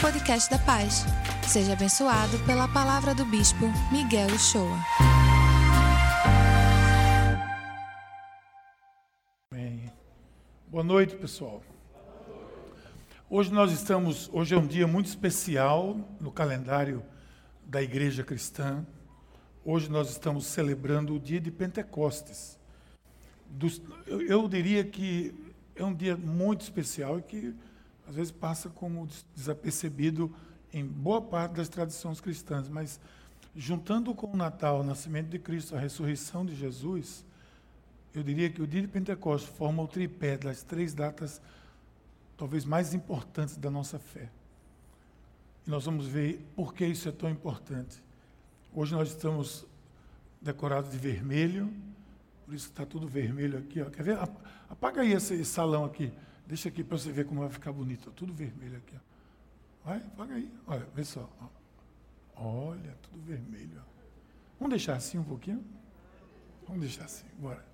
podcast da Paz. Seja abençoado pela palavra do Bispo Miguel Uchoa. Bem. Boa noite, pessoal. Hoje nós estamos, hoje é um dia muito especial no calendário da Igreja Cristã. Hoje nós estamos celebrando o dia de Pentecostes. Dos, eu, eu diria que é um dia muito especial e que às vezes passa como desapercebido em boa parte das tradições cristãs, mas juntando com o Natal, o nascimento de Cristo, a ressurreição de Jesus, eu diria que o dia de Pentecostes forma o tripé das três datas talvez mais importantes da nossa fé. E nós vamos ver por que isso é tão importante. Hoje nós estamos decorados de vermelho, por isso está tudo vermelho aqui. Ó. Quer ver? Apaga aí esse salão aqui. Deixa aqui para você ver como vai ficar bonito. Tudo vermelho aqui. Ó. Vai, apaga aí. Olha, vê só. Olha, tudo vermelho. Vamos deixar assim um pouquinho? Vamos deixar assim, bora.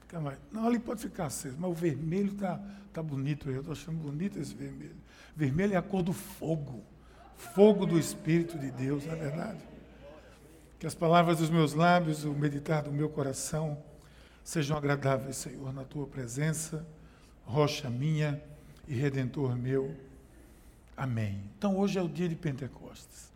Fica mais. Não, ali pode ficar aceso, mas o vermelho está tá bonito. Eu estou achando bonito esse vermelho. Vermelho é a cor do fogo. Fogo do Espírito de Deus, não é verdade? Que as palavras dos meus lábios, o meditar do meu coração, sejam agradáveis, Senhor, na tua presença rocha minha e redentor meu. Amém. Então hoje é o dia de Pentecostes.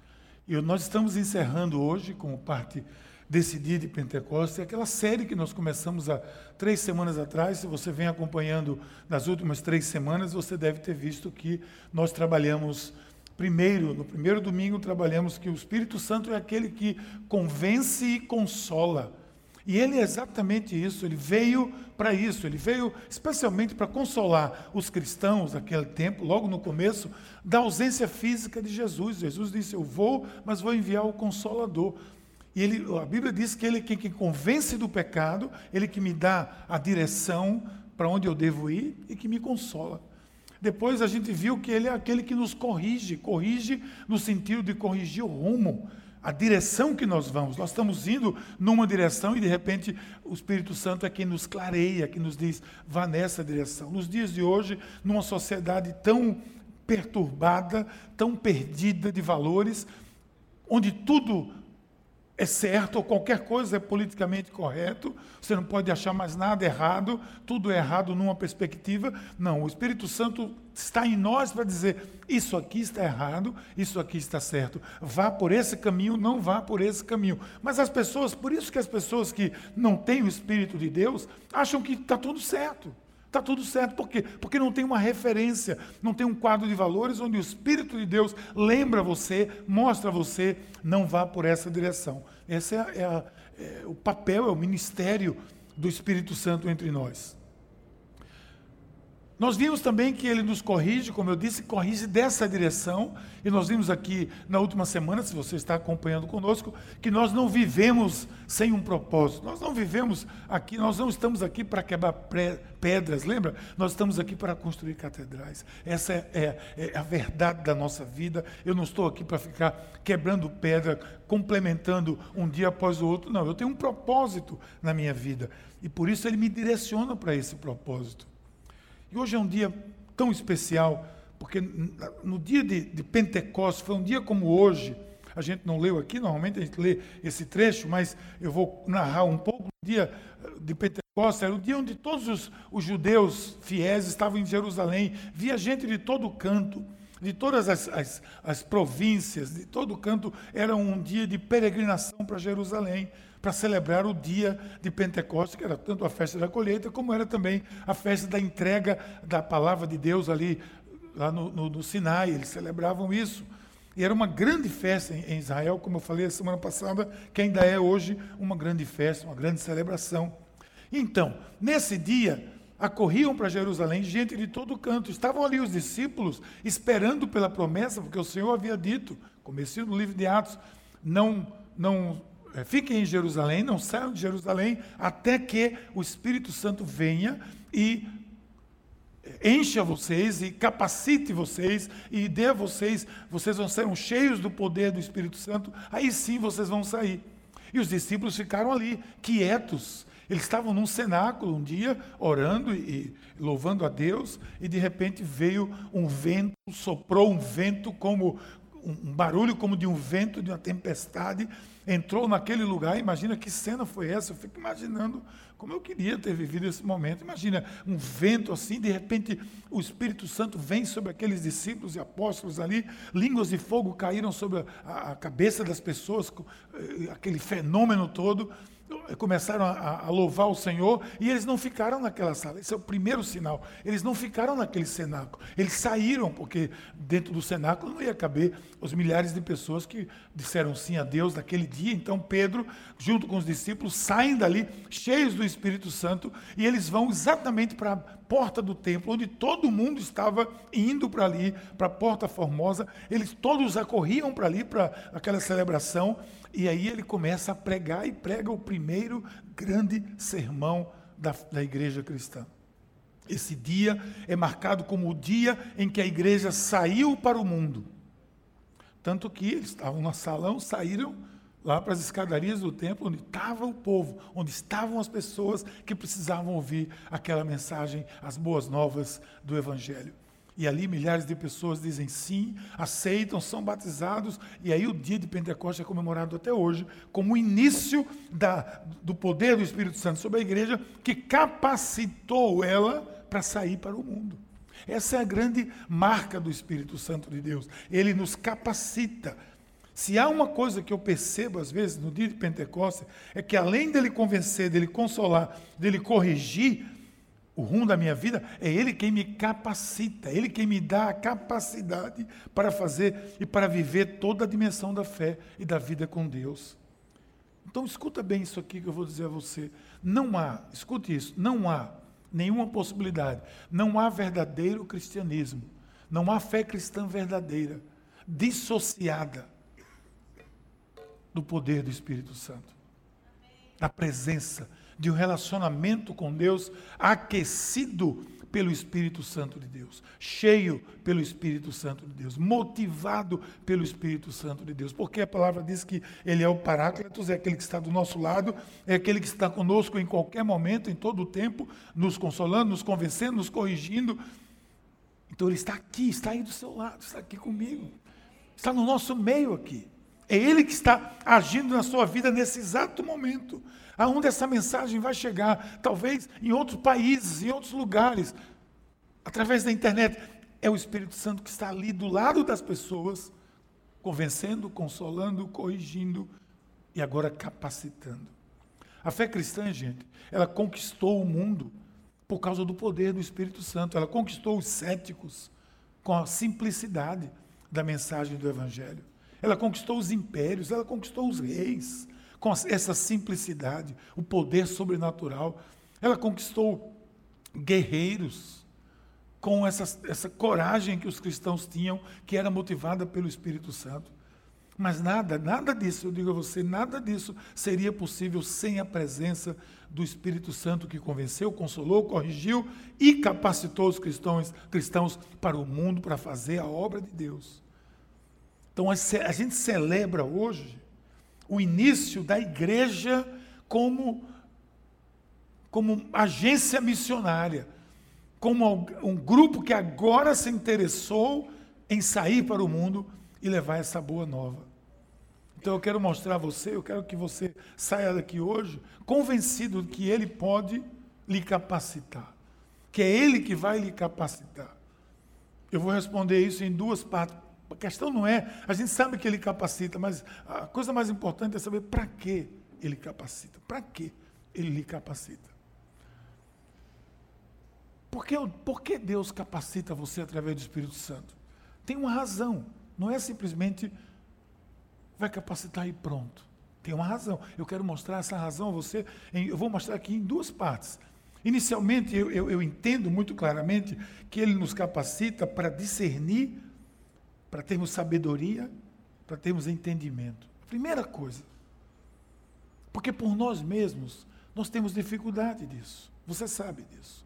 E nós estamos encerrando hoje, como parte desse dia de Pentecostes, aquela série que nós começamos há três semanas atrás. Se você vem acompanhando nas últimas três semanas, você deve ter visto que nós trabalhamos primeiro, no primeiro domingo, trabalhamos que o Espírito Santo é aquele que convence e consola. E ele é exatamente isso, ele veio para isso, ele veio especialmente para consolar os cristãos daquele tempo, logo no começo, da ausência física de Jesus. Jesus disse: Eu vou, mas vou enviar o Consolador. E ele, a Bíblia diz que ele é quem, quem convence do pecado, ele que me dá a direção para onde eu devo ir e que me consola. Depois a gente viu que ele é aquele que nos corrige, corrige no sentido de corrigir o rumo a direção que nós vamos. Nós estamos indo numa direção e de repente o Espírito Santo é quem nos clareia, que nos diz, vá nessa direção. Nos dias de hoje, numa sociedade tão perturbada, tão perdida de valores, onde tudo é certo, ou qualquer coisa é politicamente correto, você não pode achar mais nada errado, tudo é errado numa perspectiva. Não, o Espírito Santo está em nós para dizer: isso aqui está errado, isso aqui está certo. Vá por esse caminho, não vá por esse caminho. Mas as pessoas, por isso que as pessoas que não têm o Espírito de Deus, acham que está tudo certo. Está tudo certo. Por quê? Porque não tem uma referência, não tem um quadro de valores onde o Espírito de Deus lembra você, mostra a você, não vá por essa direção. Esse é, é, a, é o papel, é o ministério do Espírito Santo entre nós. Nós vimos também que ele nos corrige, como eu disse, corrige dessa direção, e nós vimos aqui na última semana, se você está acompanhando conosco, que nós não vivemos sem um propósito. Nós não vivemos aqui, nós não estamos aqui para quebrar pedras, lembra? Nós estamos aqui para construir catedrais. Essa é, é, é a verdade da nossa vida. Eu não estou aqui para ficar quebrando pedra, complementando um dia após o outro. Não, eu tenho um propósito na minha vida, e por isso ele me direciona para esse propósito. E hoje é um dia tão especial, porque no dia de, de Pentecostes, foi um dia como hoje, a gente não leu aqui, normalmente a gente lê esse trecho, mas eu vou narrar um pouco. O dia de Pentecostes era o dia onde todos os, os judeus fiéis estavam em Jerusalém, via gente de todo canto, de todas as, as, as províncias, de todo canto, era um dia de peregrinação para Jerusalém para celebrar o dia de Pentecostes, que era tanto a festa da colheita, como era também a festa da entrega da palavra de Deus ali, lá no, no, no Sinai. Eles celebravam isso. E era uma grande festa em Israel, como eu falei a semana passada, que ainda é hoje uma grande festa, uma grande celebração. Então, nesse dia, acorriam para Jerusalém gente de todo canto. Estavam ali os discípulos esperando pela promessa, porque o Senhor havia dito, comecinho do livro de Atos, não, não fiquem em Jerusalém, não saiam de Jerusalém, até que o Espírito Santo venha e encha vocês e capacite vocês e dê a vocês, vocês vão ser cheios do poder do Espírito Santo, aí sim vocês vão sair. E os discípulos ficaram ali, quietos, Eles estavam num cenáculo um dia, orando e louvando a Deus, e de repente veio um vento, soprou um vento como um barulho como de um vento, de uma tempestade, entrou naquele lugar. Imagina que cena foi essa. Eu fico imaginando como eu queria ter vivido esse momento. Imagina um vento assim, de repente o Espírito Santo vem sobre aqueles discípulos e apóstolos ali, línguas de fogo caíram sobre a, a cabeça das pessoas, eh, aquele fenômeno todo começaram a, a, louvar o Senhor e eles não ficaram naquela sala. Esse é o primeiro sinal. Eles não ficaram naquele cenáculo. Eles saíram, porque dentro do cenáculo não ia caber os milhares de pessoas que disseram sim a Deus naquele dia. Então Pedro, junto com os discípulos, saem dali cheios do Espírito Santo e eles vão exatamente para porta do templo, onde todo mundo estava indo para ali, para a porta formosa. Eles todos acorriam para ali, para aquela celebração. E aí ele começa a pregar e prega o primeiro grande sermão da, da igreja cristã. Esse dia é marcado como o dia em que a igreja saiu para o mundo. Tanto que eles estavam no salão, saíram lá para as escadarias do templo, onde estava o povo, onde estavam as pessoas que precisavam ouvir aquela mensagem, as boas novas do Evangelho. E ali milhares de pessoas dizem sim, aceitam, são batizados, e aí o dia de Pentecostes é comemorado até hoje como o início da, do poder do Espírito Santo sobre a igreja, que capacitou ela para sair para o mundo. Essa é a grande marca do Espírito Santo de Deus. Ele nos capacita. Se há uma coisa que eu percebo às vezes no dia de Pentecostes, é que além dele convencer, dele consolar, dele corrigir, o rumo da minha vida, é Ele quem me capacita, Ele quem me dá a capacidade para fazer e para viver toda a dimensão da fé e da vida com Deus. Então escuta bem isso aqui que eu vou dizer a você. Não há, escute isso, não há nenhuma possibilidade, não há verdadeiro cristianismo, não há fé cristã verdadeira, dissociada do poder do Espírito Santo, da presença de um relacionamento com Deus aquecido pelo Espírito Santo de Deus, cheio pelo Espírito Santo de Deus, motivado pelo Espírito Santo de Deus. Porque a palavra diz que ele é o Paráclitos, é aquele que está do nosso lado, é aquele que está conosco em qualquer momento, em todo o tempo, nos consolando, nos convencendo, nos corrigindo. Então ele está aqui, está aí do seu lado, está aqui comigo. Está no nosso meio aqui. É ele que está agindo na sua vida nesse exato momento aonde essa mensagem vai chegar, talvez em outros países, em outros lugares, através da internet. É o Espírito Santo que está ali do lado das pessoas, convencendo, consolando, corrigindo e agora capacitando. A fé cristã, gente, ela conquistou o mundo por causa do poder do Espírito Santo. Ela conquistou os céticos com a simplicidade da mensagem do Evangelho. Ela conquistou os impérios, ela conquistou os reis, com essa simplicidade, o poder sobrenatural. Ela conquistou guerreiros com essa, essa coragem que os cristãos tinham, que era motivada pelo Espírito Santo. Mas nada, nada disso, eu digo a você, nada disso seria possível sem a presença do Espírito Santo que convenceu, consolou, corrigiu e capacitou os cristãos, cristãos para o mundo, para fazer a obra de Deus. Então a gente celebra hoje o início da igreja como, como agência missionária, como um grupo que agora se interessou em sair para o mundo e levar essa boa nova. Então eu quero mostrar a você, eu quero que você saia daqui hoje convencido de que Ele pode lhe capacitar, que é Ele que vai lhe capacitar. Eu vou responder isso em duas partes. A questão não é, a gente sabe que ele capacita, mas a coisa mais importante é saber para que ele capacita. Para que ele lhe capacita? Por que, por que Deus capacita você através do Espírito Santo? Tem uma razão. Não é simplesmente vai capacitar e pronto. Tem uma razão. Eu quero mostrar essa razão a você. Em, eu vou mostrar aqui em duas partes. Inicialmente, eu, eu, eu entendo muito claramente que ele nos capacita para discernir para termos sabedoria, para termos entendimento. Primeira coisa. Porque por nós mesmos, nós temos dificuldade disso. Você sabe disso.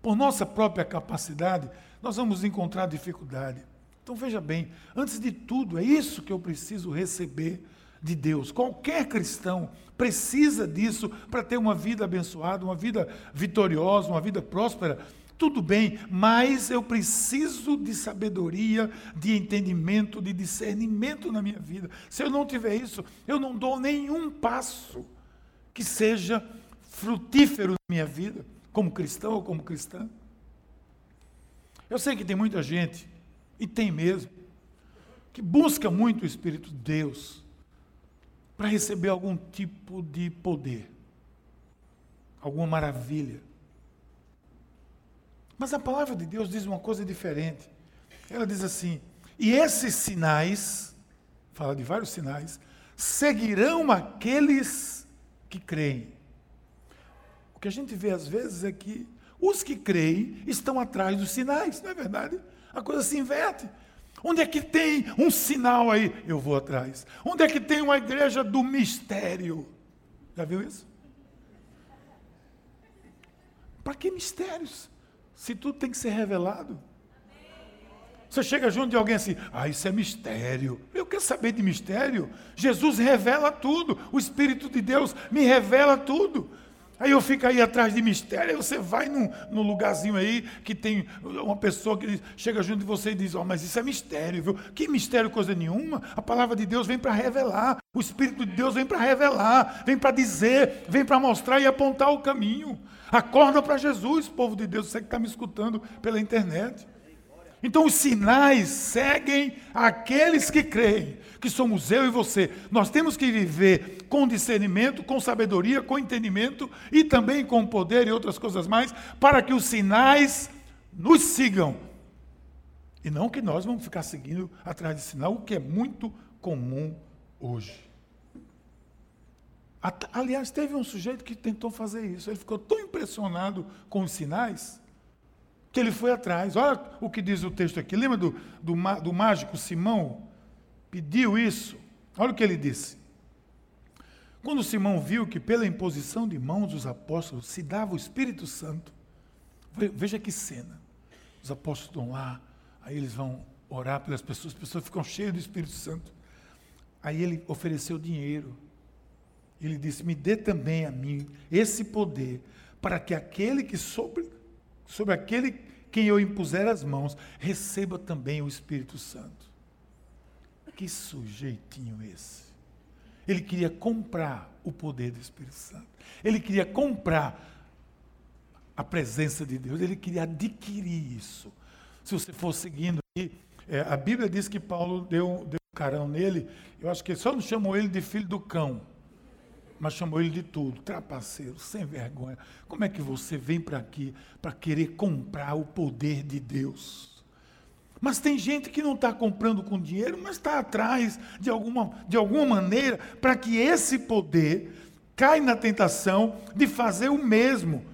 Por nossa própria capacidade, nós vamos encontrar dificuldade. Então veja bem, antes de tudo, é isso que eu preciso receber de Deus. Qualquer cristão precisa disso para ter uma vida abençoada, uma vida vitoriosa, uma vida próspera. Tudo bem, mas eu preciso de sabedoria, de entendimento, de discernimento na minha vida. Se eu não tiver isso, eu não dou nenhum passo que seja frutífero na minha vida, como cristão ou como cristã. Eu sei que tem muita gente, e tem mesmo, que busca muito o Espírito de Deus para receber algum tipo de poder, alguma maravilha. Mas a palavra de Deus diz uma coisa diferente. Ela diz assim: e esses sinais, fala de vários sinais, seguirão aqueles que creem. O que a gente vê às vezes é que os que creem estão atrás dos sinais, não é verdade? A coisa se inverte. Onde é que tem um sinal aí? Eu vou atrás. Onde é que tem uma igreja do mistério? Já viu isso? Para que mistérios? Se tudo tem que ser revelado. Você chega junto de alguém assim, ah, isso é mistério. Eu quero saber de mistério. Jesus revela tudo. O Espírito de Deus me revela tudo. Aí eu fico aí atrás de mistério, aí você vai num, num lugarzinho aí que tem uma pessoa que chega junto de você e diz, oh, mas isso é mistério, viu? Que mistério, coisa nenhuma. A palavra de Deus vem para revelar, o Espírito de Deus vem para revelar, vem para dizer, vem para mostrar e apontar o caminho. Acorda para Jesus, povo de Deus, você que está me escutando pela internet. Então os sinais seguem aqueles que creem, que somos eu e você. Nós temos que viver com discernimento, com sabedoria, com entendimento e também com poder e outras coisas mais, para que os sinais nos sigam. E não que nós vamos ficar seguindo atrás de sinal, o que é muito comum hoje. Aliás, teve um sujeito que tentou fazer isso. Ele ficou tão impressionado com os sinais que ele foi atrás. Olha o que diz o texto aqui. Lembra do, do, do mágico Simão? Pediu isso. Olha o que ele disse. Quando Simão viu que pela imposição de mãos dos apóstolos se dava o Espírito Santo, veja que cena. Os apóstolos estão lá, aí eles vão orar pelas pessoas, as pessoas ficam cheias do Espírito Santo. Aí ele ofereceu dinheiro. Ele disse: Me dê também a mim esse poder, para que aquele que sobre sobre aquele quem eu impuser as mãos, receba também o Espírito Santo. Que sujeitinho esse. Ele queria comprar o poder do Espírito Santo. Ele queria comprar a presença de Deus. Ele queria adquirir isso. Se você for seguindo aqui, é, a Bíblia diz que Paulo deu, deu um carão nele. Eu acho que só não chamou ele de filho do cão mas chamou ele de tudo, trapaceiro, sem vergonha. Como é que você vem para aqui para querer comprar o poder de Deus? Mas tem gente que não está comprando com dinheiro, mas está atrás de alguma, de alguma maneira para que esse poder caia na tentação de fazer o mesmo.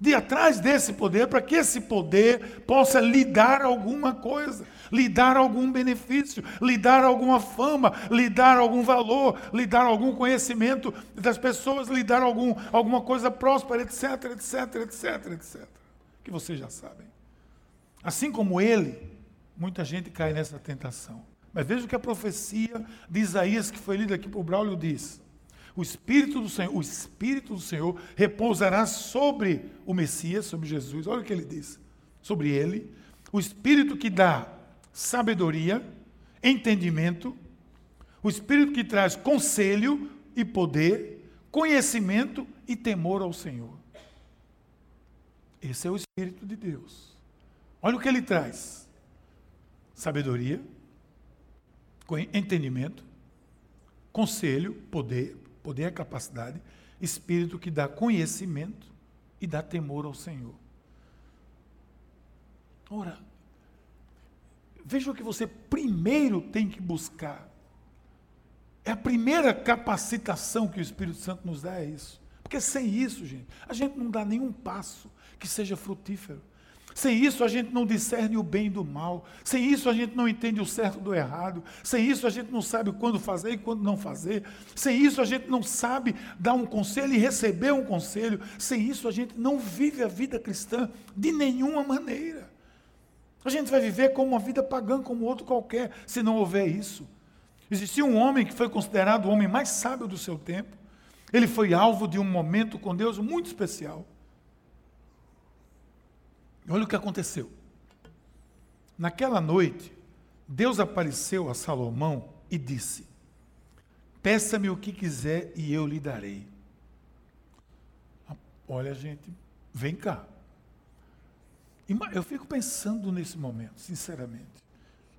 De atrás desse poder, para que esse poder possa lhe dar alguma coisa lhe dar algum benefício, lhe dar alguma fama, lhe dar algum valor, lhe dar algum conhecimento das pessoas, lhe dar algum, alguma coisa próspera, etc, etc, etc, etc. Que vocês já sabem. Assim como ele, muita gente cai nessa tentação. Mas veja o que a profecia de Isaías, que foi lida aqui por Braulio, diz. O Espírito do Senhor, o Espírito do Senhor repousará sobre o Messias, sobre Jesus. Olha o que ele diz. Sobre ele, o Espírito que dá sabedoria, entendimento, o Espírito que traz conselho e poder, conhecimento e temor ao Senhor. Esse é o Espírito de Deus. Olha o que ele traz: sabedoria, entendimento, conselho, poder, poder é capacidade, espírito que dá conhecimento e dá temor ao Senhor. Ora, Veja o que você primeiro tem que buscar. É a primeira capacitação que o Espírito Santo nos dá, é isso. Porque sem isso, gente, a gente não dá nenhum passo que seja frutífero. Sem isso a gente não discerne o bem do mal. Sem isso a gente não entende o certo do errado. Sem isso a gente não sabe quando fazer e quando não fazer. Sem isso a gente não sabe dar um conselho e receber um conselho. Sem isso a gente não vive a vida cristã de nenhuma maneira. A gente vai viver como uma vida pagã, como outro qualquer, se não houver isso. Existia um homem que foi considerado o homem mais sábio do seu tempo. Ele foi alvo de um momento com Deus muito especial. Olha o que aconteceu. Naquela noite, Deus apareceu a Salomão e disse: Peça-me o que quiser e eu lhe darei. Olha, gente, vem cá. Eu fico pensando nesse momento, sinceramente.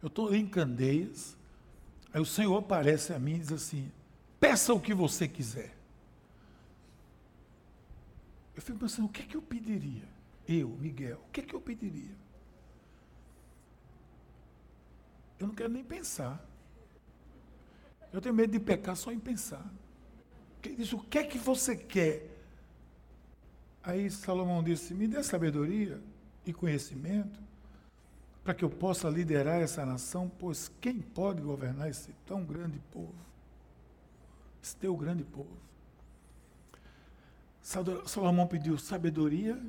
Eu estou em Candeias, aí o Senhor aparece a mim e diz assim: peça o que você quiser. Eu fico pensando, o que é que eu pediria? Eu, Miguel, o que é que eu pediria? Eu não quero nem pensar. Eu tenho medo de pecar só em pensar. Ele diz, o que é que você quer? Aí Salomão disse, me dê sabedoria e conhecimento para que eu possa liderar essa nação, pois quem pode governar esse tão grande povo? Esse teu grande povo. Salomão pediu sabedoria,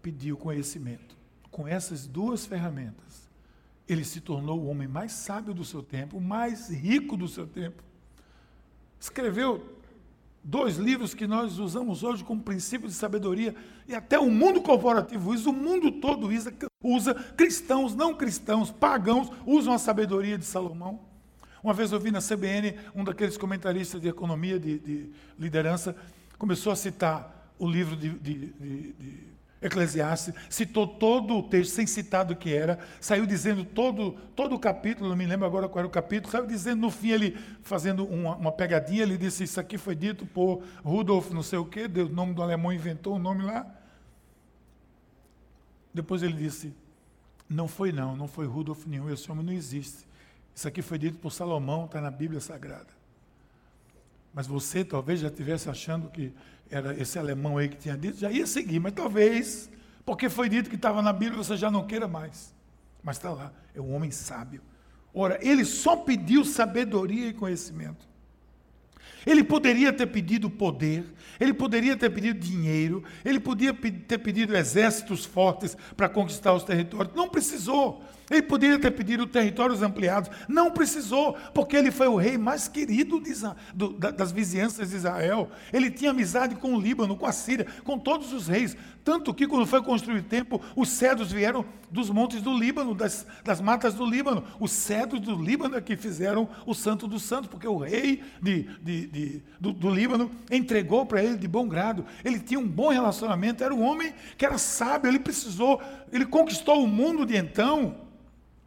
pediu conhecimento. Com essas duas ferramentas, ele se tornou o homem mais sábio do seu tempo, o mais rico do seu tempo. Escreveu dois livros que nós usamos hoje como princípio de sabedoria, e até o mundo corporativo usa, o mundo todo usa, usa, cristãos, não cristãos, pagãos, usam a sabedoria de Salomão. Uma vez eu vi na CBN um daqueles comentaristas de economia, de, de liderança, começou a citar o livro de, de, de Eclesiastes, citou todo o texto, sem citar do que era, saiu dizendo todo, todo o capítulo, não me lembro agora qual era o capítulo, saiu dizendo no fim, ele fazendo uma, uma pegadinha, ele disse, isso aqui foi dito por Rudolf não sei o quê, o nome do alemão, inventou o nome lá. Depois ele disse, não foi não, não foi Rudolf nenhum, esse homem não existe. Isso aqui foi dito por Salomão, está na Bíblia Sagrada. Mas você talvez já estivesse achando que era esse alemão aí que tinha dito, já ia seguir, mas talvez, porque foi dito que estava na Bíblia, você já não queira mais. Mas está lá, é um homem sábio. Ora, ele só pediu sabedoria e conhecimento. Ele poderia ter pedido poder, ele poderia ter pedido dinheiro, ele podia ter pedido exércitos fortes para conquistar os territórios. Não precisou. Ele poderia ter pedido territórios ampliados, não precisou, porque ele foi o rei mais querido de, do, das vizinhanças de Israel. Ele tinha amizade com o Líbano, com a Síria, com todos os reis. Tanto que, quando foi construído o templo, os cedros vieram dos montes do Líbano, das, das matas do Líbano. Os cedros do Líbano é que fizeram o Santo dos Santos, porque o rei de, de, de do, do Líbano entregou para ele de bom grado. Ele tinha um bom relacionamento, era um homem que era sábio, ele precisou, ele conquistou o mundo de então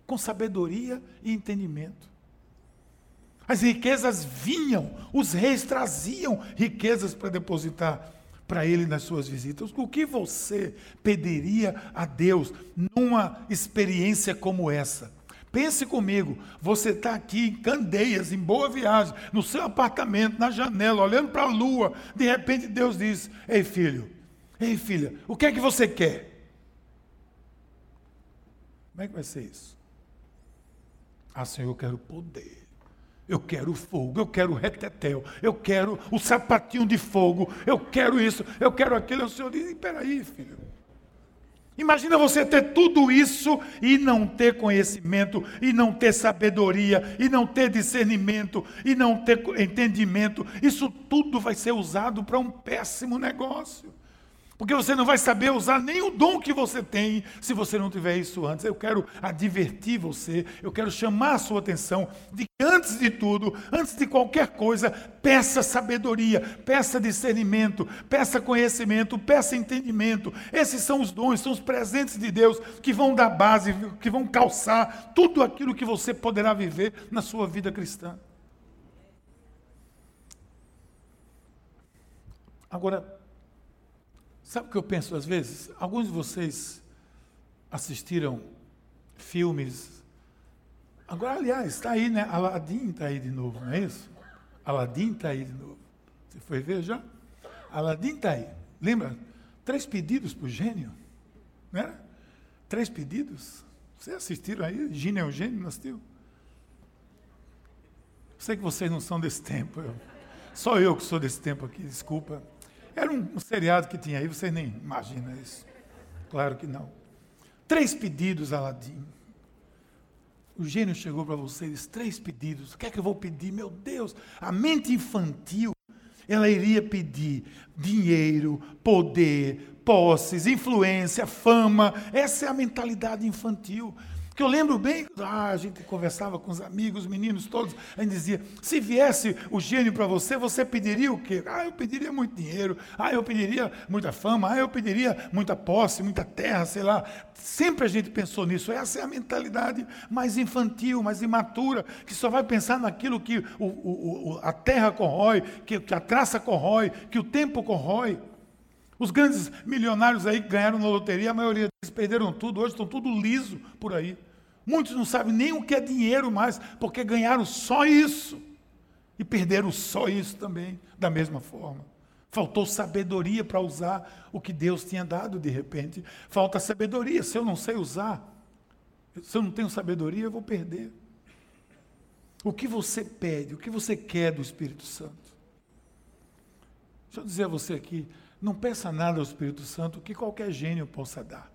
com sabedoria e entendimento. As riquezas vinham, os reis traziam riquezas para depositar para ele nas suas visitas. O que você pediria a Deus numa experiência como essa? Pense comigo, você está aqui em Candeias, em boa viagem, no seu apartamento, na janela, olhando para a lua. De repente Deus diz: Ei filho, ei filha, o que é que você quer? Como é que vai ser isso? Ah, Senhor, eu quero poder. Eu quero fogo, eu quero retetel, eu quero o sapatinho de fogo, eu quero isso, eu quero aquilo. O Senhor diz: peraí, filho. Imagina você ter tudo isso e não ter conhecimento, e não ter sabedoria, e não ter discernimento, e não ter entendimento. Isso tudo vai ser usado para um péssimo negócio. Porque você não vai saber usar nem o dom que você tem se você não tiver isso antes. Eu quero advertir você, eu quero chamar a sua atenção de que antes de tudo, antes de qualquer coisa, peça sabedoria, peça discernimento, peça conhecimento, peça entendimento. Esses são os dons, são os presentes de Deus que vão dar base, que vão calçar tudo aquilo que você poderá viver na sua vida cristã. Agora, Sabe o que eu penso às vezes? Alguns de vocês assistiram filmes. Agora, aliás, está aí, né? Aladim está aí de novo, não é isso? Aladim está aí de novo. Você foi ver já? Aladim está aí. Lembra? Três pedidos para o gênio. Né? Três pedidos. Vocês assistiram aí? Gênio é o gênio, não assistiu? Sei que vocês não são desse tempo. Eu, só eu que sou desse tempo aqui, desculpa. Era um, seriado que tinha aí, você nem imagina isso. Claro que não. Três pedidos, Aladim. O gênio chegou para vocês, três pedidos. O que é que eu vou pedir? Meu Deus, a mente infantil, ela iria pedir dinheiro, poder, posses, influência, fama. Essa é a mentalidade infantil. Que eu lembro bem, ah, a gente conversava com os amigos, os meninos todos, a gente dizia: se viesse o gênio para você, você pediria o quê? Ah, eu pediria muito dinheiro, ah, eu pediria muita fama, ah, eu pediria muita posse, muita terra, sei lá. Sempre a gente pensou nisso. Essa é a mentalidade mais infantil, mais imatura, que só vai pensar naquilo que o, o, a terra corrói, que, que a traça corrói, que o tempo corrói. Os grandes milionários aí que ganharam na loteria, a maioria deles perderam tudo, hoje estão tudo liso por aí. Muitos não sabem nem o que é dinheiro mais, porque ganharam só isso. E perderam só isso também, da mesma forma. Faltou sabedoria para usar o que Deus tinha dado de repente. Falta sabedoria. Se eu não sei usar, se eu não tenho sabedoria, eu vou perder. O que você pede, o que você quer do Espírito Santo? Deixa eu dizer a você aqui, não peça nada ao Espírito Santo que qualquer gênio possa dar.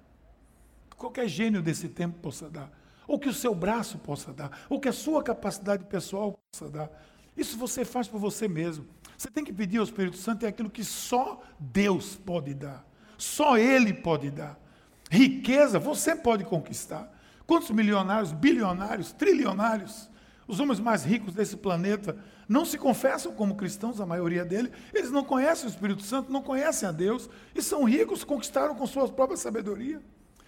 Qualquer gênio desse tempo possa dar ou que o seu braço possa dar, ou que a sua capacidade pessoal possa dar. Isso você faz por você mesmo. Você tem que pedir ao Espírito Santo é aquilo que só Deus pode dar. Só Ele pode dar. Riqueza você pode conquistar. Quantos milionários, bilionários, trilionários, os homens mais ricos desse planeta, não se confessam como cristãos, a maioria deles. Eles não conhecem o Espírito Santo, não conhecem a Deus, e são ricos, conquistaram com sua própria sabedoria.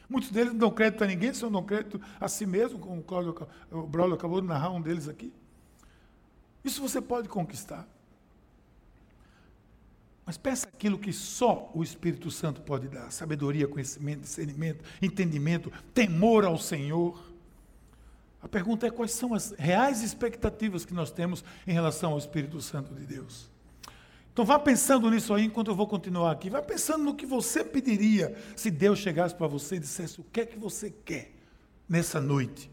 Muitos deles não dão crédito a ninguém, só dão crédito a si mesmo, como o, Cláudio, o Braulio acabou de narrar um deles aqui. Isso você pode conquistar. Mas peça aquilo que só o Espírito Santo pode dar: sabedoria, conhecimento, discernimento, entendimento, temor ao Senhor. A pergunta é quais são as reais expectativas que nós temos em relação ao Espírito Santo de Deus. Então vá pensando nisso aí enquanto eu vou continuar aqui. Vá pensando no que você pediria se Deus chegasse para você e dissesse o que é que você quer nessa noite.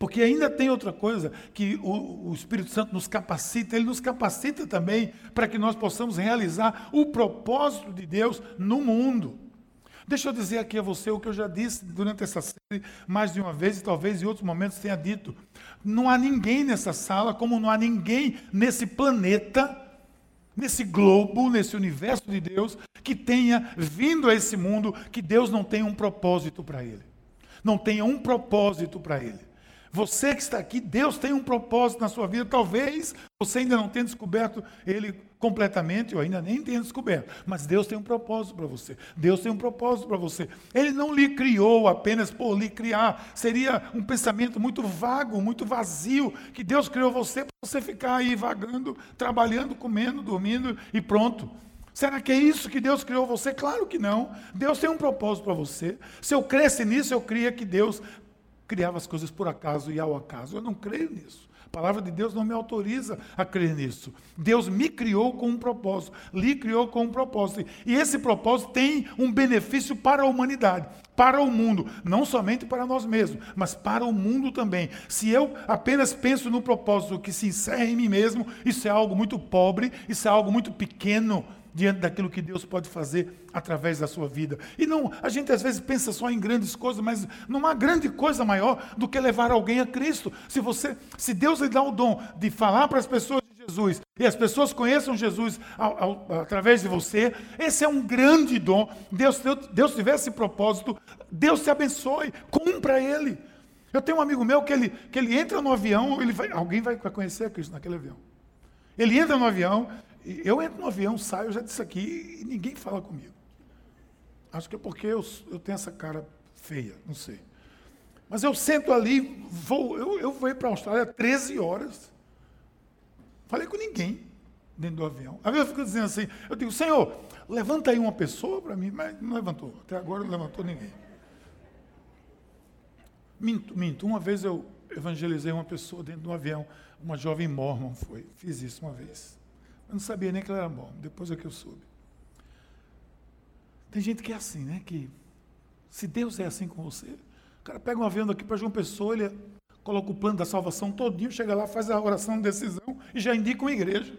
Porque ainda tem outra coisa que o, o Espírito Santo nos capacita, ele nos capacita também para que nós possamos realizar o propósito de Deus no mundo. Deixa eu dizer aqui a você o que eu já disse durante essa série mais de uma vez e talvez em outros momentos tenha dito. Não há ninguém nessa sala, como não há ninguém nesse planeta nesse globo, nesse universo de Deus, que tenha vindo a esse mundo, que Deus não tenha um propósito para ele. Não tenha um propósito para ele. Você que está aqui, Deus tem um propósito na sua vida. Talvez você ainda não tenha descoberto ele completamente, ou ainda nem tenha descoberto. Mas Deus tem um propósito para você. Deus tem um propósito para você. Ele não lhe criou apenas por lhe criar. Seria um pensamento muito vago, muito vazio, que Deus criou você para você ficar aí vagando, trabalhando, comendo, dormindo e pronto. Será que é isso que Deus criou você? Claro que não. Deus tem um propósito para você. Se eu cresce nisso, eu cria que Deus criava as coisas por acaso e ao acaso. Eu não creio nisso. A palavra de Deus não me autoriza a crer nisso. Deus me criou com um propósito, lhe criou com um propósito. E esse propósito tem um benefício para a humanidade, para o mundo, não somente para nós mesmos, mas para o mundo também. Se eu apenas penso no propósito que se encerra em mim mesmo, isso é algo muito pobre, isso é algo muito pequeno diante daquilo que Deus pode fazer através da sua vida. E não, a gente às vezes pensa só em grandes coisas, mas não há grande coisa maior do que levar alguém a Cristo. Se você, se Deus lhe dá o dom de falar para as pessoas de Jesus e as pessoas conheçam Jesus ao, ao, através de você, esse é um grande dom. Deus, Deus, tiver esse propósito, Deus te abençoe, cumpra ele. Eu tenho um amigo meu que ele, que ele entra no avião, ele vai, alguém vai conhecer Cristo naquele avião. Ele entra no avião, eu entro no avião, saio, já disse aqui, e ninguém fala comigo. Acho que é porque eu, eu tenho essa cara feia, não sei. Mas eu sento ali, vou, eu, eu vou para a Austrália 13 horas. Falei com ninguém dentro do avião. Às vezes eu fico dizendo assim, eu digo, Senhor, levanta aí uma pessoa para mim, mas não levantou. Até agora não levantou ninguém. Minto, minto. Uma vez eu evangelizei uma pessoa dentro do avião, uma jovem mormon foi. Fiz isso uma vez. Eu não sabia nem que ela era bom, depois é que eu soube. Tem gente que é assim, né? Que se Deus é assim com você, o cara pega um avião daqui para João Pessoa, ele coloca o plano da salvação todinho, chega lá, faz a oração de decisão e já indica uma igreja.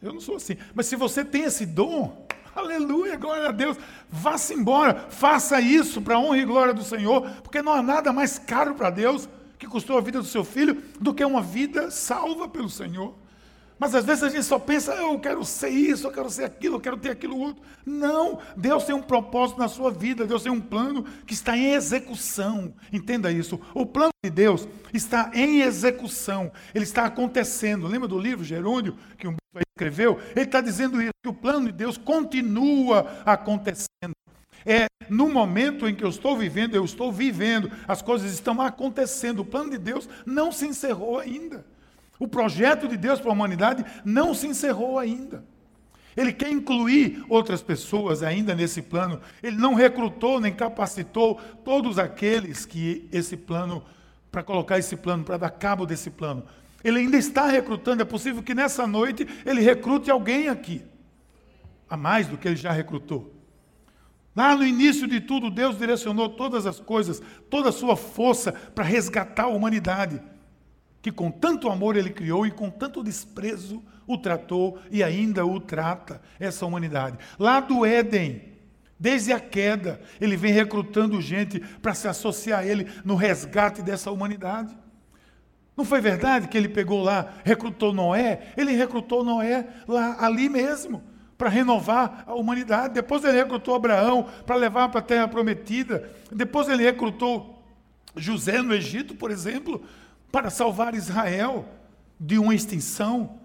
Eu não sou assim. Mas se você tem esse dom, Aleluia, glória a Deus. Vá-se embora, faça isso para a honra e glória do Senhor, porque não há nada mais caro para Deus que custou a vida do seu filho do que uma vida salva pelo Senhor. Mas às vezes a gente só pensa, eu quero ser isso, eu quero ser aquilo, eu quero ter aquilo outro. Não, Deus tem um propósito na sua vida, Deus tem um plano que está em execução. Entenda isso. O plano de Deus está em execução, ele está acontecendo. Lembra do livro Gerúndio, que um escreveu? Ele está dizendo isso, que o plano de Deus continua acontecendo. É no momento em que eu estou vivendo, eu estou vivendo, as coisas estão acontecendo. O plano de Deus não se encerrou ainda. O projeto de Deus para a humanidade não se encerrou ainda. Ele quer incluir outras pessoas ainda nesse plano. Ele não recrutou nem capacitou todos aqueles que esse plano, para colocar esse plano, para dar cabo desse plano. Ele ainda está recrutando. É possível que nessa noite ele recrute alguém aqui, a mais do que ele já recrutou. Lá no início de tudo, Deus direcionou todas as coisas, toda a sua força para resgatar a humanidade que com tanto amor ele criou e com tanto desprezo o tratou e ainda o trata, essa humanidade. Lá do Éden, desde a queda, ele vem recrutando gente para se associar a ele no resgate dessa humanidade. Não foi verdade que ele pegou lá, recrutou Noé? Ele recrutou Noé lá, ali mesmo, para renovar a humanidade. Depois ele recrutou Abraão para levar para a terra prometida. Depois ele recrutou José no Egito, por exemplo, para salvar Israel de uma extinção.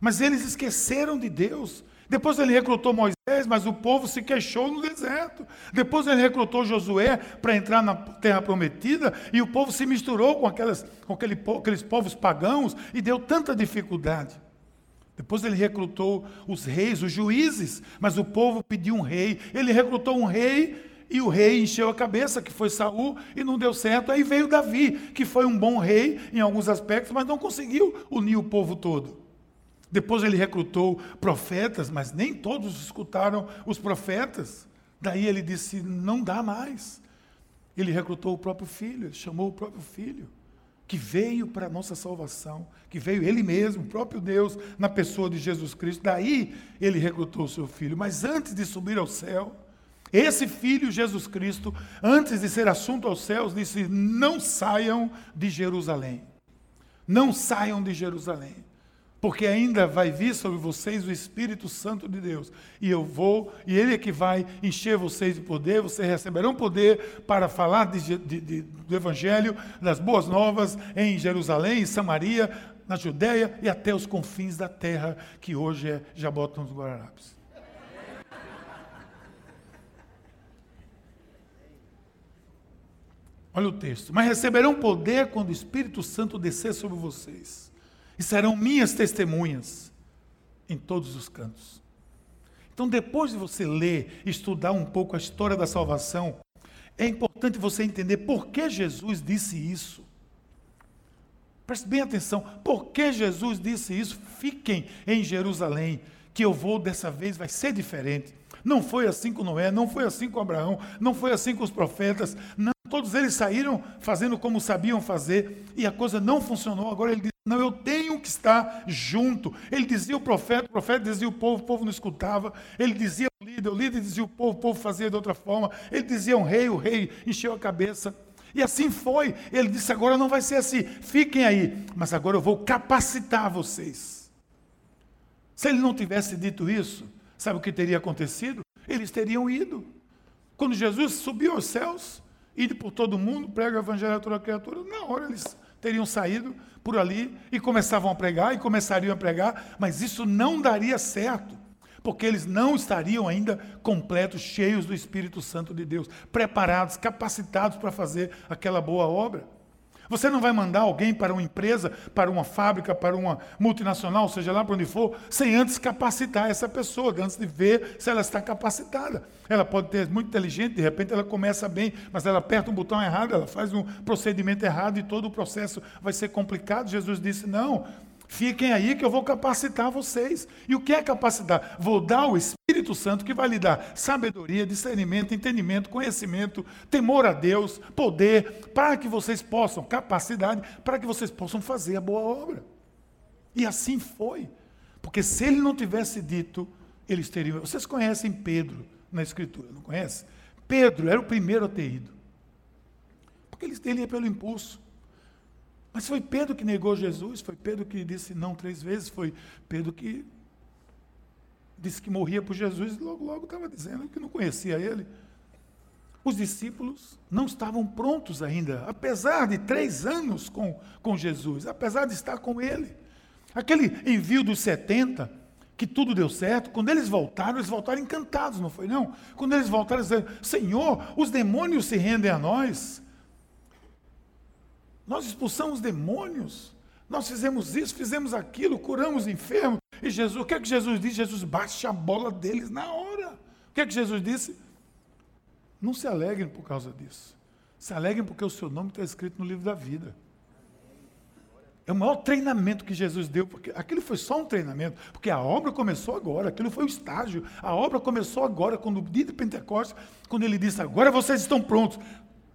Mas eles esqueceram de Deus. Depois ele recrutou Moisés, mas o povo se queixou no deserto. Depois ele recrutou Josué para entrar na terra prometida e o povo se misturou com, aquelas, com aquele, aqueles povos pagãos e deu tanta dificuldade. Depois ele recrutou os reis, os juízes, mas o povo pediu um rei. Ele recrutou um rei e o rei encheu a cabeça, que foi Saul, e não deu certo. Aí veio Davi, que foi um bom rei em alguns aspectos, mas não conseguiu unir o povo todo. Depois ele recrutou profetas, mas nem todos escutaram os profetas. Daí ele disse: não dá mais. Ele recrutou o próprio filho, chamou o próprio filho, que veio para a nossa salvação, que veio ele mesmo, o próprio Deus, na pessoa de Jesus Cristo. Daí ele recrutou o seu filho. Mas antes de subir ao céu, esse filho, Jesus Cristo, antes de ser assunto aos céus, disse: Não saiam de Jerusalém. Não saiam de Jerusalém. Porque ainda vai vir sobre vocês o Espírito Santo de Deus. E eu vou, e Ele é que vai encher vocês de poder. Vocês receberão poder para falar de, de, de, do Evangelho, das boas novas em Jerusalém, em Samaria, na Judéia e até os confins da terra, que hoje é Jabotão dos Guararapes. Olha o texto. Mas receberão poder quando o Espírito Santo descer sobre vocês. E serão minhas testemunhas em todos os cantos. Então, depois de você ler, estudar um pouco a história da salvação, é importante você entender por que Jesus disse isso. Preste bem atenção. Por que Jesus disse isso? Fiquem em Jerusalém, que eu vou dessa vez, vai ser diferente. Não foi assim com Noé, não foi assim com Abraão, não foi assim com os profetas. Não, todos eles saíram fazendo como sabiam fazer e a coisa não funcionou. Agora ele diz: Não, eu tenho que estar junto. Ele dizia o profeta, o profeta dizia o povo, o povo não escutava. Ele dizia o líder, o líder dizia o povo, o povo fazia de outra forma. Ele dizia um rei, o rei encheu a cabeça. E assim foi. Ele disse: Agora não vai ser assim, fiquem aí, mas agora eu vou capacitar vocês. Se ele não tivesse dito isso, Sabe o que teria acontecido? Eles teriam ido. Quando Jesus subiu aos céus, ido por todo mundo, prega o evangelho a toda criatura, na hora eles teriam saído por ali e começavam a pregar e começariam a pregar, mas isso não daria certo, porque eles não estariam ainda completos, cheios do Espírito Santo de Deus, preparados, capacitados para fazer aquela boa obra. Você não vai mandar alguém para uma empresa, para uma fábrica, para uma multinacional, seja lá para onde for, sem antes capacitar essa pessoa, antes de ver se ela está capacitada. Ela pode ter muito inteligente, de repente ela começa bem, mas ela aperta um botão errado, ela faz um procedimento errado e todo o processo vai ser complicado. Jesus disse: não, Fiquem aí que eu vou capacitar vocês. E o que é capacitar? Vou dar o Espírito Santo que vai lhe dar sabedoria, discernimento, entendimento, conhecimento, temor a Deus, poder, para que vocês possam, capacidade, para que vocês possam fazer a boa obra. E assim foi. Porque se ele não tivesse dito, eles teriam. Vocês conhecem Pedro na Escritura, não conhecem? Pedro era o primeiro a ter ido. Porque ele, ele ia pelo impulso. Mas foi Pedro que negou Jesus, foi Pedro que disse não três vezes, foi Pedro que disse que morria por Jesus e logo, logo estava dizendo que não conhecia ele. Os discípulos não estavam prontos ainda, apesar de três anos com, com Jesus, apesar de estar com ele. Aquele envio dos 70, que tudo deu certo, quando eles voltaram, eles voltaram encantados, não foi não? Quando eles voltaram, eles disseram, Senhor, os demônios se rendem a nós. Nós expulsamos demônios, nós fizemos isso, fizemos aquilo, curamos enfermos. E Jesus, o que é que Jesus disse? Jesus bate a bola deles na hora. O que é que Jesus disse? Não se alegrem por causa disso. Se alegrem porque o seu nome está escrito no livro da vida. É o maior treinamento que Jesus deu, porque aquilo foi só um treinamento, porque a obra começou agora, aquilo foi o estágio. A obra começou agora, quando o dia de Pentecostes, quando ele disse: Agora vocês estão prontos,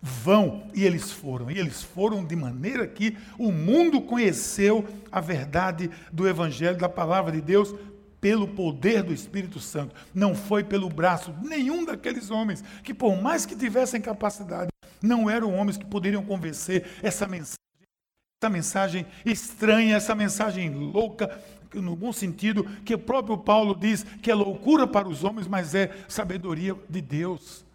vão. E eles foram. E eles foram de maneira que o mundo conheceu a verdade do Evangelho, da palavra de Deus, pelo poder do Espírito Santo. Não foi pelo braço nenhum daqueles homens que, por mais que tivessem capacidade, não eram homens que poderiam convencer essa mensagem. Essa mensagem estranha, essa mensagem louca, no bom sentido, que o próprio Paulo diz que é loucura para os homens, mas é sabedoria de Deus.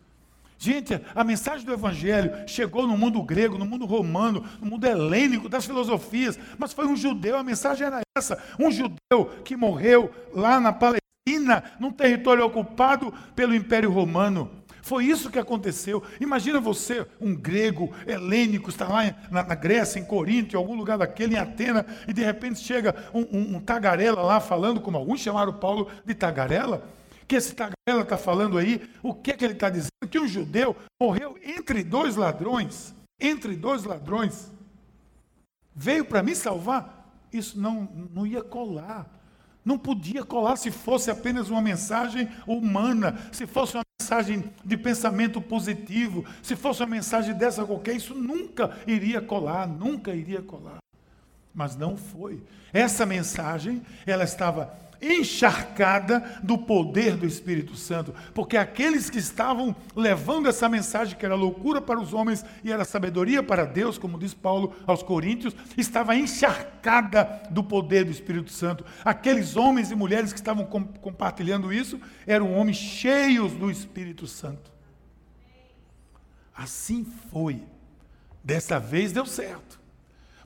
Gente, a mensagem do Evangelho chegou no mundo grego, no mundo romano, no mundo helênico, das filosofias, mas foi um judeu, a mensagem era essa: um judeu que morreu lá na Palestina, num território ocupado pelo Império Romano. Foi isso que aconteceu. Imagina você, um grego helênico, está lá na, na, Grécia, em Corinto, em algum lugar daquele, em Atena, e de repente chega um, um, um tagarela lá falando, como alguns chamaram Paulo de tagarela que esse tagarela está falando aí, o que é que ele está dizendo? Que um judeu morreu entre dois ladrões, entre dois ladrões, veio para me salvar, isso não, não ia colar. Não podia colar se fosse apenas uma mensagem humana, se fosse uma mensagem de pensamento positivo, se fosse uma mensagem dessa qualquer, isso nunca iria colar, nunca iria colar. Mas não foi. Essa mensagem, ela estava encharcada do poder do Espírito Santo, porque aqueles que estavam levando essa mensagem, que era loucura para os homens e era sabedoria para Deus, como diz Paulo aos Coríntios, estava encharcada do poder do Espírito Santo. Aqueles homens e mulheres que estavam com, compartilhando isso eram homens cheios do Espírito Santo. Assim foi. Dessa vez deu certo.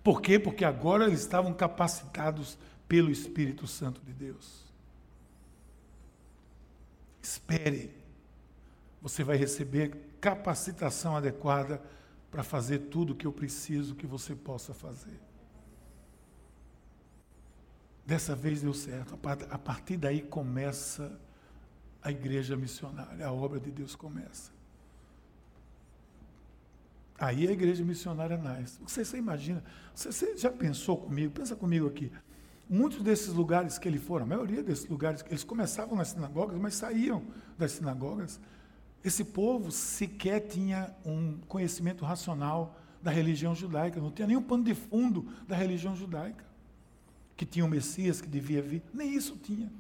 Por quê? Porque agora eles estavam capacitados pelo Espírito Santo de Deus. Espere, você vai receber capacitação adequada para fazer tudo o que eu preciso que você possa fazer. Dessa vez deu certo. A partir daí começa a igreja missionária, a obra de Deus começa. Aí a igreja missionária nasce. Você, você imagina, você, você já pensou comigo? Pensa comigo aqui. Muitos desses lugares que ele foram, a maioria desses lugares, eles começavam nas sinagogas, mas saíam das sinagogas. Esse povo sequer tinha um conhecimento racional da religião judaica, não tinha nenhum pano de fundo da religião judaica. Que tinha o Messias que devia vir, nem isso tinha.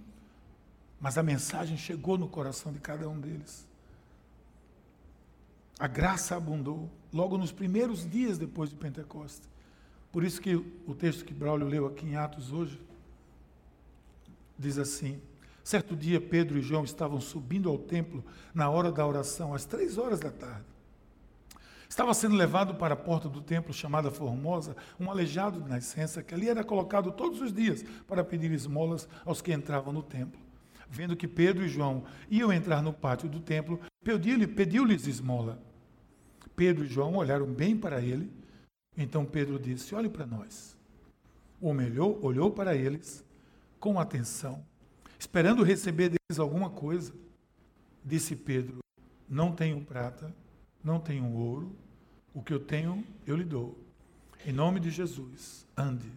Mas a mensagem chegou no coração de cada um deles. A graça abundou logo nos primeiros dias depois de Pentecostes. Por isso que o texto que Braulio leu aqui em Atos hoje diz assim: Certo dia, Pedro e João estavam subindo ao templo na hora da oração, às três horas da tarde. Estava sendo levado para a porta do templo chamada Formosa, um aleijado de nascença, que ali era colocado todos os dias para pedir esmolas aos que entravam no templo. Vendo que Pedro e João iam entrar no pátio do templo, pediu-lhes pediu esmola. Pedro e João olharam bem para ele então Pedro disse: Olhe para nós. O melhor olhou para eles com atenção, esperando receber deles alguma coisa. Disse Pedro: Não tenho prata, não tenho ouro, o que eu tenho eu lhe dou. Em nome de Jesus, ande.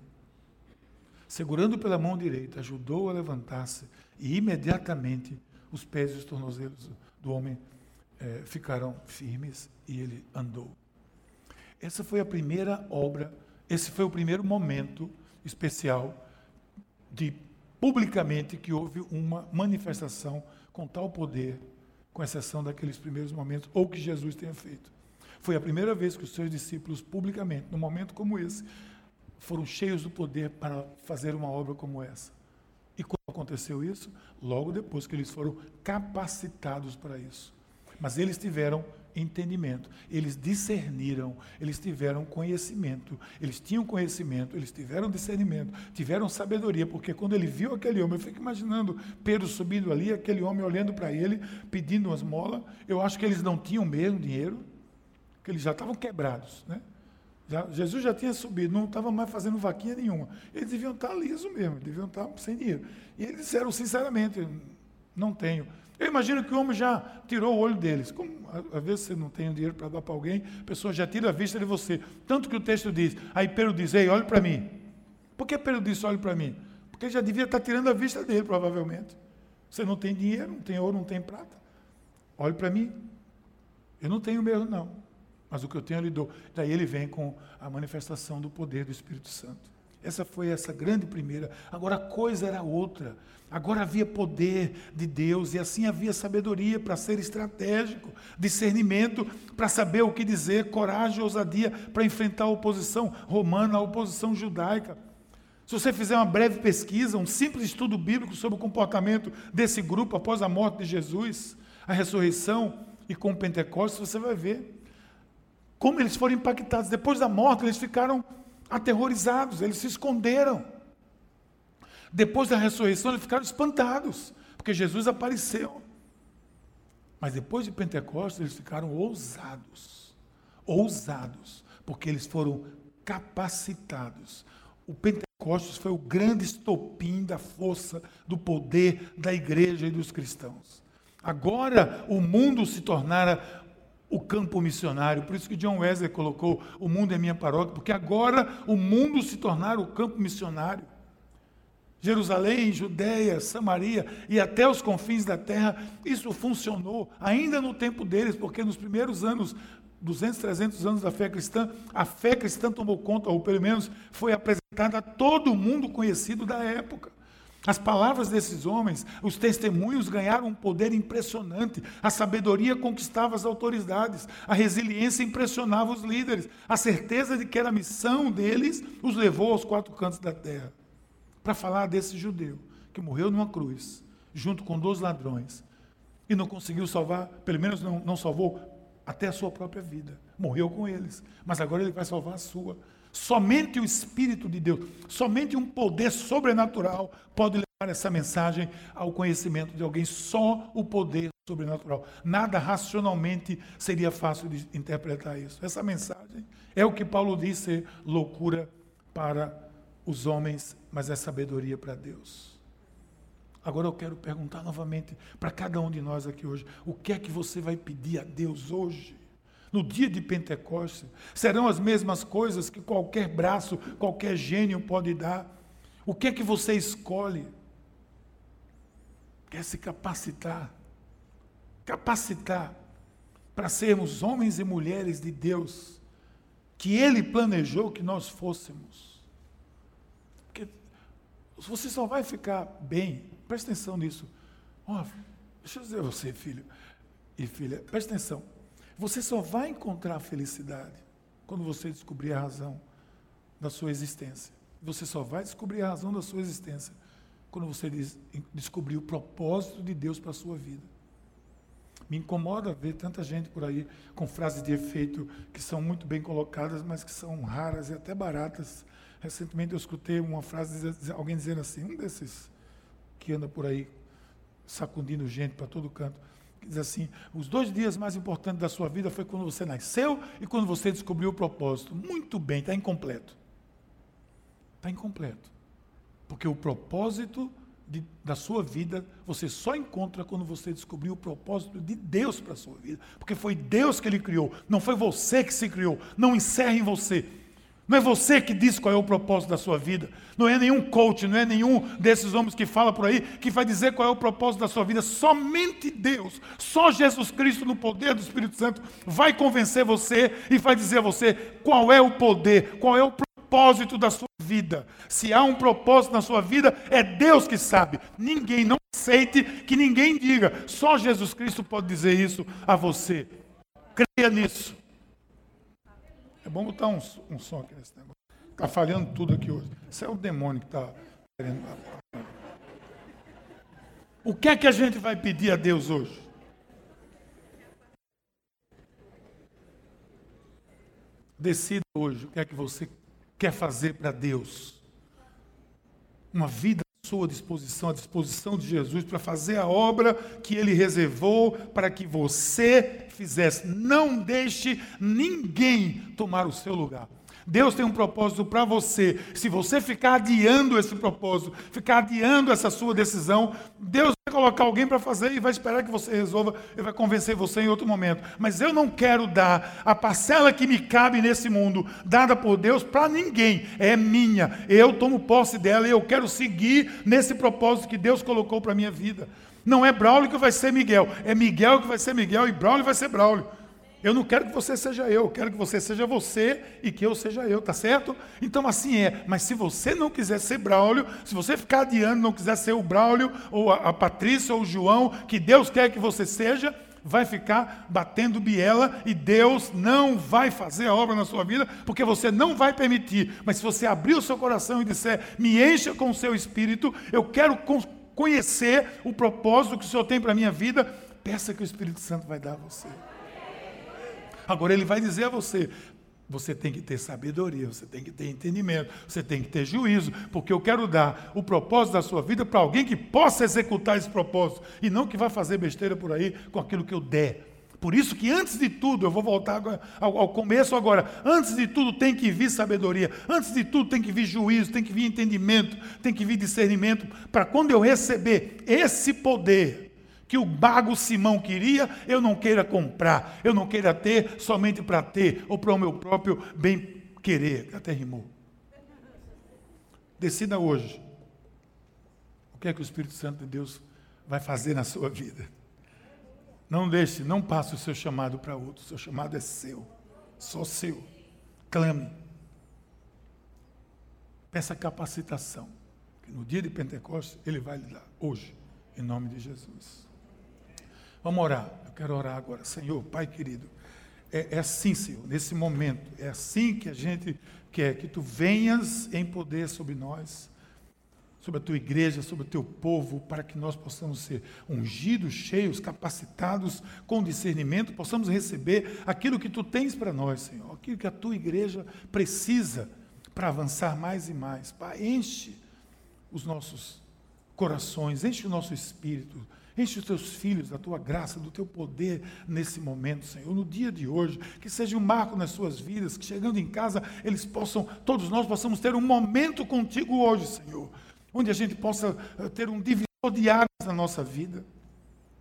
Segurando pela mão direita, ajudou a levantar-se e imediatamente os pés e os tornozelos do homem eh, ficaram firmes e ele andou. Essa foi a primeira obra, esse foi o primeiro momento especial de publicamente que houve uma manifestação com tal poder, com exceção daqueles primeiros momentos, ou que Jesus tenha feito. Foi a primeira vez que os seus discípulos, publicamente, num momento como esse, foram cheios do poder para fazer uma obra como essa. E quando aconteceu isso? Logo depois que eles foram capacitados para isso. Mas eles tiveram entendimento, eles discerniram, eles tiveram conhecimento, eles tinham conhecimento, eles tiveram discernimento, tiveram sabedoria, porque quando ele viu aquele homem, eu fico imaginando Pedro subindo ali, aquele homem olhando para ele, pedindo uma esmola, eu acho que eles não tinham mesmo dinheiro, que eles já estavam quebrados, né? Já, Jesus já tinha subido, não estava mais fazendo vaquinha nenhuma. Eles deviam estar liso mesmo, deviam estar sem dinheiro. E eles disseram sinceramente, não tenho. Eu imagino que o homem já tirou o olho deles. Como às vezes você não tem dinheiro para dar para alguém, a pessoa já tira a vista de você. Tanto que o texto diz, aí Pedro diz, ei, olhe para mim. Por que Pedro disse, olhe para mim? Porque ele já devia estar tirando a vista dele, provavelmente. Você não tem dinheiro, não tem ouro, não tem prata. Olhe para mim. Eu não tenho mesmo, não. Mas o que eu tenho eu lhe dou. Daí ele vem com a manifestação do poder do Espírito Santo. Essa foi essa grande primeira. Agora a coisa era outra. Agora havia poder de Deus e assim havia sabedoria para ser estratégico, discernimento para saber o que dizer, coragem, ousadia para enfrentar a oposição romana, a oposição judaica. Se você fizer uma breve pesquisa, um simples estudo bíblico sobre o comportamento desse grupo após a morte de Jesus, a ressurreição e com o Pentecostes, você vai ver como eles foram impactados. Depois da morte, eles ficaram aterrorizados, eles se esconderam. Depois da ressurreição, eles ficaram espantados, porque Jesus apareceu. Mas depois de Pentecostes, eles ficaram ousados. Ousados, porque eles foram capacitados. O Pentecostes foi o grande estopim da força, do poder da igreja e dos cristãos. Agora o mundo se tornara o campo missionário. Por isso que John Wesley colocou o mundo é minha paróquia, porque agora o mundo se tornara o campo missionário. Jerusalém, Judéia, Samaria e até os confins da terra, isso funcionou ainda no tempo deles, porque nos primeiros anos, 200, 300 anos da fé cristã, a fé cristã tomou conta, ou pelo menos foi apresentada a todo mundo conhecido da época. As palavras desses homens, os testemunhos ganharam um poder impressionante. A sabedoria conquistava as autoridades, a resiliência impressionava os líderes, a certeza de que era a missão deles os levou aos quatro cantos da terra. Para falar desse judeu que morreu numa cruz, junto com dois ladrões, e não conseguiu salvar, pelo menos não, não salvou até a sua própria vida. Morreu com eles, mas agora ele vai salvar a sua. Somente o Espírito de Deus, somente um poder sobrenatural pode levar essa mensagem ao conhecimento de alguém. Só o poder sobrenatural. Nada racionalmente seria fácil de interpretar isso. Essa mensagem é o que Paulo diz ser loucura para os homens, mas é sabedoria para Deus. Agora eu quero perguntar novamente para cada um de nós aqui hoje: o que é que você vai pedir a Deus hoje? No dia de Pentecostes, serão as mesmas coisas que qualquer braço, qualquer gênio pode dar. O que é que você escolhe? Quer se capacitar? Capacitar para sermos homens e mulheres de Deus, que Ele planejou que nós fôssemos. Porque você só vai ficar bem, presta atenção nisso. Oh, deixa eu dizer a você, filho e filha, presta atenção. Você só vai encontrar felicidade quando você descobrir a razão da sua existência. Você só vai descobrir a razão da sua existência quando você descobrir o propósito de Deus para a sua vida. Me incomoda ver tanta gente por aí com frases de efeito que são muito bem colocadas, mas que são raras e até baratas. Recentemente eu escutei uma frase de alguém dizendo assim, um desses que anda por aí sacudindo gente para todo canto diz assim: os dois dias mais importantes da sua vida foi quando você nasceu e quando você descobriu o propósito. Muito bem, está incompleto. Está incompleto. Porque o propósito de, da sua vida você só encontra quando você descobriu o propósito de Deus para a sua vida. Porque foi Deus que Ele criou, não foi você que se criou. Não encerre em você. Não é você que diz qual é o propósito da sua vida. Não é nenhum coach, não é nenhum desses homens que fala por aí que vai dizer qual é o propósito da sua vida. Somente Deus, só Jesus Cristo no poder do Espírito Santo vai convencer você e vai dizer a você qual é o poder, qual é o propósito da sua vida. Se há um propósito na sua vida, é Deus que sabe. Ninguém, não aceite que ninguém diga. Só Jesus Cristo pode dizer isso a você. Creia nisso. É bom botar um, um som aqui nesse negócio. Está falhando tudo aqui hoje. Isso é o demônio que está querendo. O que é que a gente vai pedir a Deus hoje? Decida hoje o que é que você quer fazer para Deus. Uma vida sua disposição, à disposição de Jesus, para fazer a obra que Ele reservou para que você fizesse. Não deixe ninguém tomar o seu lugar. Deus tem um propósito para você. Se você ficar adiando esse propósito, ficar adiando essa sua decisão, Deus vai colocar alguém para fazer e vai esperar que você resolva e vai convencer você em outro momento. Mas eu não quero dar a parcela que me cabe nesse mundo, dada por Deus, para ninguém. É minha. Eu tomo posse dela e eu quero seguir nesse propósito que Deus colocou para minha vida. Não é Braulio que vai ser Miguel, é Miguel que vai ser Miguel e Braulio vai ser Braulio. Eu não quero que você seja eu, eu quero que você seja você e que eu seja eu, tá certo? Então assim é. Mas se você não quiser ser Braulio, se você ficar adiando, não quiser ser o Braulio, ou a, a Patrícia, ou o João, que Deus quer que você seja, vai ficar batendo biela e Deus não vai fazer a obra na sua vida, porque você não vai permitir. Mas se você abrir o seu coração e disser, me encha com o seu espírito, eu quero conhecer o propósito que o Senhor tem para a minha vida, peça que o Espírito Santo vai dar a você. Agora ele vai dizer a você: você tem que ter sabedoria, você tem que ter entendimento, você tem que ter juízo, porque eu quero dar o propósito da sua vida para alguém que possa executar esse propósito e não que vai fazer besteira por aí com aquilo que eu der. Por isso que antes de tudo, eu vou voltar ao, ao, começo agora, antes de tudo tem que vir sabedoria, antes de tudo tem que vir juízo, tem que vir entendimento, tem que vir discernimento, para quando eu receber esse poder, que o bago Simão queria, eu não queira comprar, eu não queira ter somente para ter, ou para o meu próprio bem querer. Até rimou. Decida hoje o que é que o Espírito Santo de Deus vai fazer na sua vida. Não deixe, não passe o seu chamado para outro, o seu chamado é seu, só seu. Clame. Peça capacitação, que no dia de Pentecostes ele vai lhe dar, hoje, em nome de Jesus. Vamos orar. Eu quero orar agora. Senhor, Pai querido, é, é, assim, Senhor, nesse momento, é assim que a gente quer que tu venhas em poder sobre nós, sobre a tua igreja, sobre o teu povo, para que nós possamos ser ungidos, cheios, capacitados, com discernimento, possamos receber aquilo que tu tens para nós, Senhor, aquilo que a tua igreja precisa para avançar mais e mais. Pai, enche os nossos corações, enche o nosso espírito Enche os teus filhos da tua graça, do teu poder nesse momento, Senhor. No dia de hoje, que seja um marco nas suas vidas, que chegando em casa, eles possam, todos nós possamos ter um momento contigo hoje, Senhor. Onde a gente possa eh, ter um divisor de águas na nossa vida.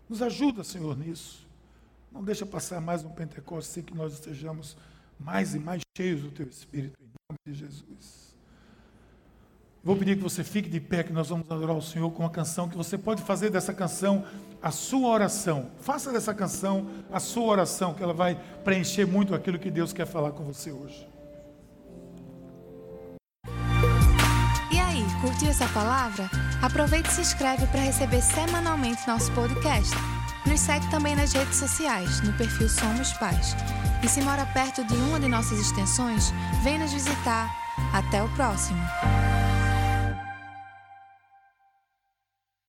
Nos ajuda, Senhor, nisso. Não deixa passar mais um Pentecostes sem que nós estejamos mais e mais cheios do teu Espírito, em nome de Jesus. Vou pedir que você fique de pé, que nós vamos adorar o Senhor com uma canção, que você pode fazer dessa canção a sua oração. Faça dessa canção a sua oração, que ela vai preencher muito aquilo que Deus quer falar com você hoje. E aí, curtiu essa palavra? Aproveite e se inscreve para receber semanalmente nosso podcast. Nos segue também nas redes sociais, no perfil Somos Pais. E se mora perto de uma de nossas extensões, vem nos visitar. Até o próximo!